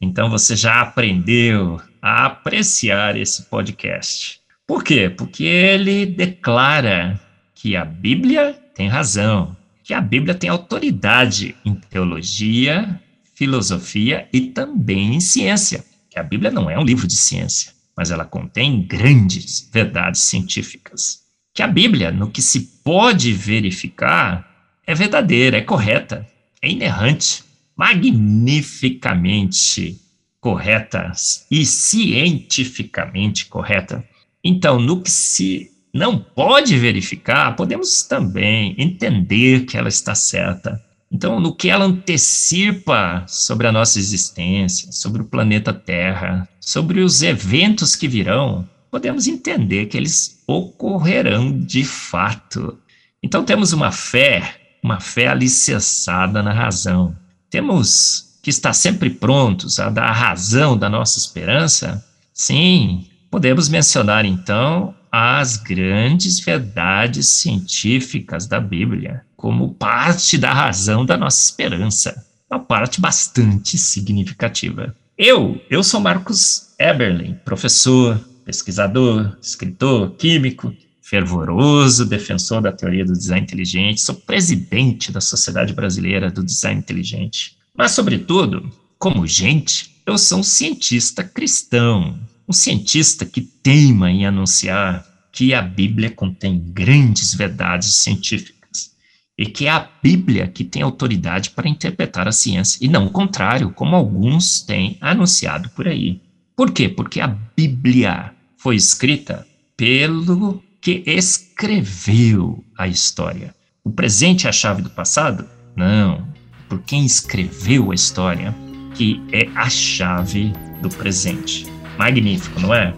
então você já aprendeu a apreciar esse podcast. Por quê? Porque ele declara que a Bíblia tem razão, que a Bíblia tem autoridade em teologia, filosofia e também em ciência, que a Bíblia não é um livro de ciência mas ela contém grandes verdades científicas. Que a Bíblia, no que se pode verificar, é verdadeira, é correta, é inerrante, magnificamente correta e cientificamente correta. Então, no que se não pode verificar, podemos também entender que ela está certa então, no que ela antecipa sobre a nossa existência, sobre o planeta Terra, sobre os eventos que virão, podemos entender que eles ocorrerão de fato. Então, temos uma fé, uma fé alicerçada na razão. Temos que estar sempre prontos a dar a razão da nossa esperança? Sim, podemos mencionar então as grandes verdades científicas da Bíblia como parte da razão da nossa esperança, uma parte bastante significativa. Eu, eu sou Marcos Eberlin, professor, pesquisador, escritor, químico, fervoroso defensor da teoria do design inteligente, sou presidente da Sociedade Brasileira do Design Inteligente. Mas, sobretudo, como gente, eu sou um cientista cristão, um cientista que teima em anunciar que a Bíblia contém grandes verdades científicas e que é a Bíblia que tem autoridade para interpretar a ciência e não o contrário, como alguns têm anunciado por aí. Por quê? Porque a Bíblia foi escrita pelo que escreveu a história. O presente é a chave do passado? Não. Por quem escreveu a história, que é a chave do presente. Magnífico, não é?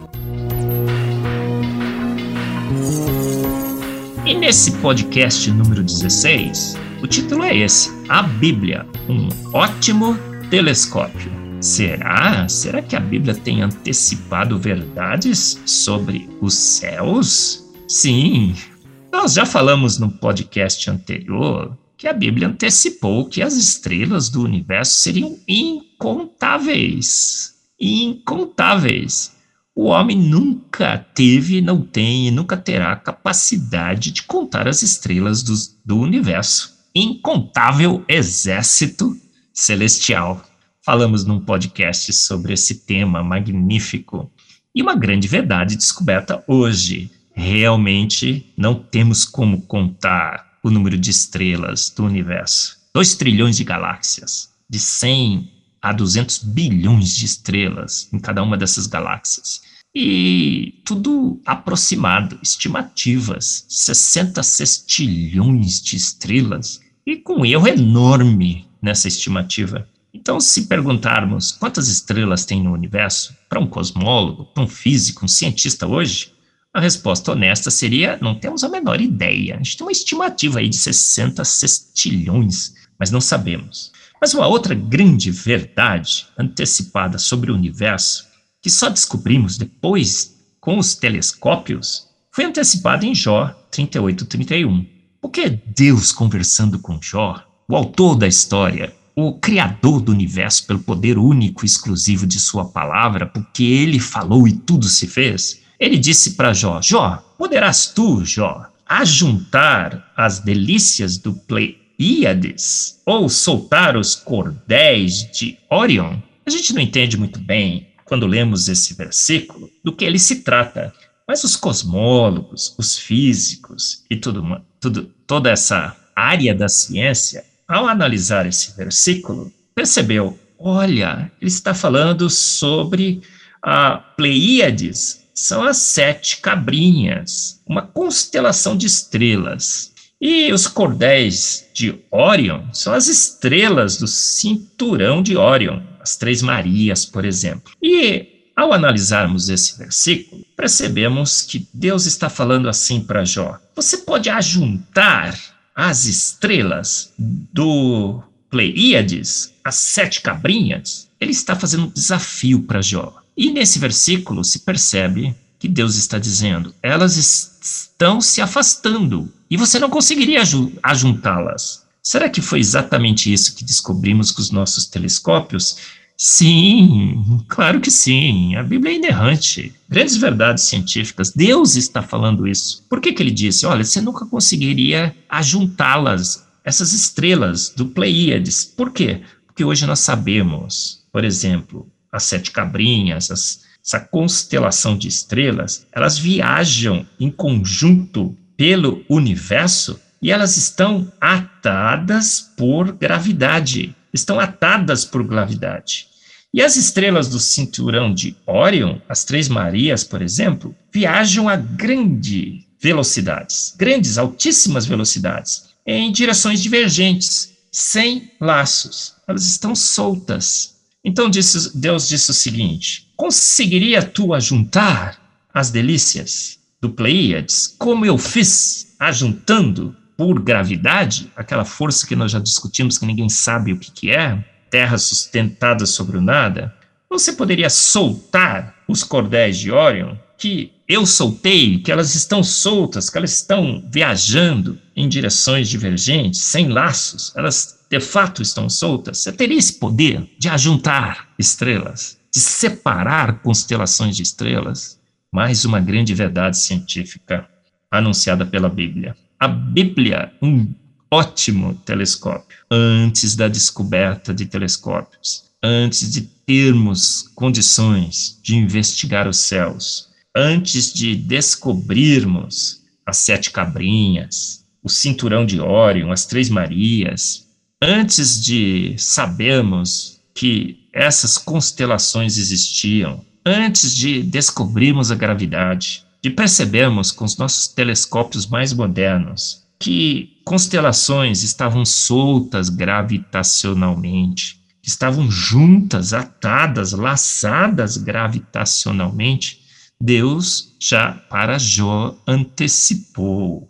E nesse podcast número 16, o título é esse: A Bíblia, um ótimo telescópio. Será? Será que a Bíblia tem antecipado verdades sobre os céus? Sim, nós já falamos no podcast anterior que a Bíblia antecipou que as estrelas do universo seriam incontáveis incontáveis. O homem nunca teve, não tem e nunca terá capacidade de contar as estrelas do, do universo. Incontável exército celestial. Falamos num podcast sobre esse tema magnífico. E uma grande verdade descoberta hoje. Realmente não temos como contar o número de estrelas do universo. 2 trilhões de galáxias, de 100 a 200 bilhões de estrelas em cada uma dessas galáxias. E tudo aproximado, estimativas, 60 sextilhões de estrelas, e com um erro enorme nessa estimativa. Então, se perguntarmos quantas estrelas tem no universo, para um cosmólogo, para um físico, um cientista hoje, a resposta honesta seria: não temos a menor ideia. A gente tem uma estimativa aí de 60 sextilhões, mas não sabemos. Mas uma outra grande verdade antecipada sobre o universo, que só descobrimos depois com os telescópios, foi antecipada em Jó 38:31. Porque Deus conversando com Jó, o autor da história, o criador do universo pelo poder único e exclusivo de sua palavra, porque ele falou e tudo se fez, ele disse para Jó: Jó, poderás tu, Jó, ajuntar as delícias do play Íades, ou soltar os cordéis de Orion, a gente não entende muito bem, quando lemos esse versículo, do que ele se trata. Mas os cosmólogos, os físicos e tudo, tudo, toda essa área da ciência, ao analisar esse versículo, percebeu, olha, ele está falando sobre a Pleiades, são as sete cabrinhas, uma constelação de estrelas. E os cordéis de Órion são as estrelas do cinturão de Órion. as Três Marias, por exemplo. E ao analisarmos esse versículo, percebemos que Deus está falando assim para Jó: Você pode ajuntar as estrelas do Pleiades, as sete cabrinhas? Ele está fazendo um desafio para Jó. E nesse versículo se percebe que Deus está dizendo: elas estão se afastando e você não conseguiria ajuntá-las. Será que foi exatamente isso que descobrimos com os nossos telescópios? Sim, claro que sim. A Bíblia é inerrante. Grandes verdades científicas. Deus está falando isso. Por que, que ele disse? Olha, você nunca conseguiria ajuntá-las, essas estrelas do Pleiades. Por quê? Porque hoje nós sabemos, por exemplo, as sete cabrinhas, as, essa constelação de estrelas, elas viajam em conjunto pelo universo e elas estão atadas por gravidade. Estão atadas por gravidade. E as estrelas do cinturão de Órion, as Três Marias, por exemplo, viajam a grandes velocidades, grandes, altíssimas velocidades, em direções divergentes, sem laços. Elas estão soltas. Então disse, Deus disse o seguinte: Conseguiria tu ajuntar as delícias do Pleiades, como eu fiz, ajuntando por gravidade, aquela força que nós já discutimos que ninguém sabe o que, que é? terra sustentada sobre o nada, você poderia soltar os cordéis de Orion, que eu soltei, que elas estão soltas, que elas estão viajando em direções divergentes, sem laços, elas de fato estão soltas. Você teria esse poder de ajuntar estrelas, de separar constelações de estrelas? Mais uma grande verdade científica anunciada pela Bíblia. A Bíblia, um ótimo telescópio, antes da descoberta de telescópios, antes de termos condições de investigar os céus, antes de descobrirmos as sete cabrinhas, o cinturão de Órion, as três Marias, antes de sabermos que essas constelações existiam, antes de descobrirmos a gravidade, de percebermos com os nossos telescópios mais modernos que constelações estavam soltas gravitacionalmente, estavam juntas, atadas, laçadas gravitacionalmente, Deus já para Jó antecipou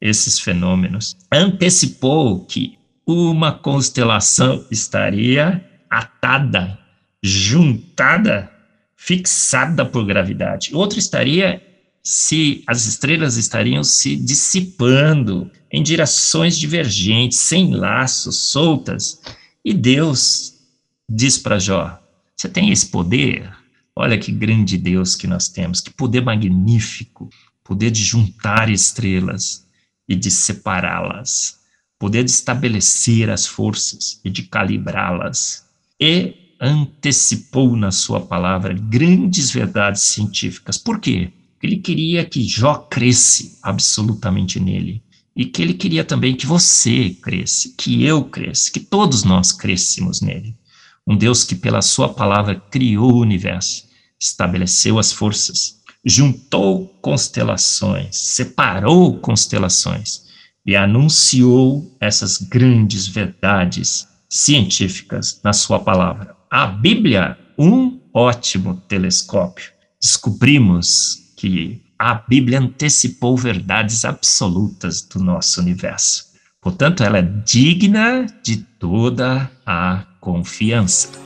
esses fenômenos. Antecipou que uma constelação estaria atada, juntada, fixada por gravidade. Outra estaria se as estrelas estariam se dissipando em direções divergentes, sem laços, soltas. E Deus diz para Jó: Você tem esse poder? Olha que grande Deus que nós temos, que poder magnífico poder de juntar estrelas e de separá-las, poder de estabelecer as forças e de calibrá-las. E antecipou na sua palavra grandes verdades científicas. Por quê? Ele queria que Jó cresce absolutamente nele. E que ele queria também que você cresce, que eu cresça, que todos nós crescêssemos nele. Um Deus que, pela sua palavra, criou o universo, estabeleceu as forças, juntou constelações, separou constelações e anunciou essas grandes verdades científicas na sua palavra. A Bíblia, um ótimo telescópio. Descobrimos que a Bíblia antecipou verdades absolutas do nosso universo. Portanto, ela é digna de toda a confiança.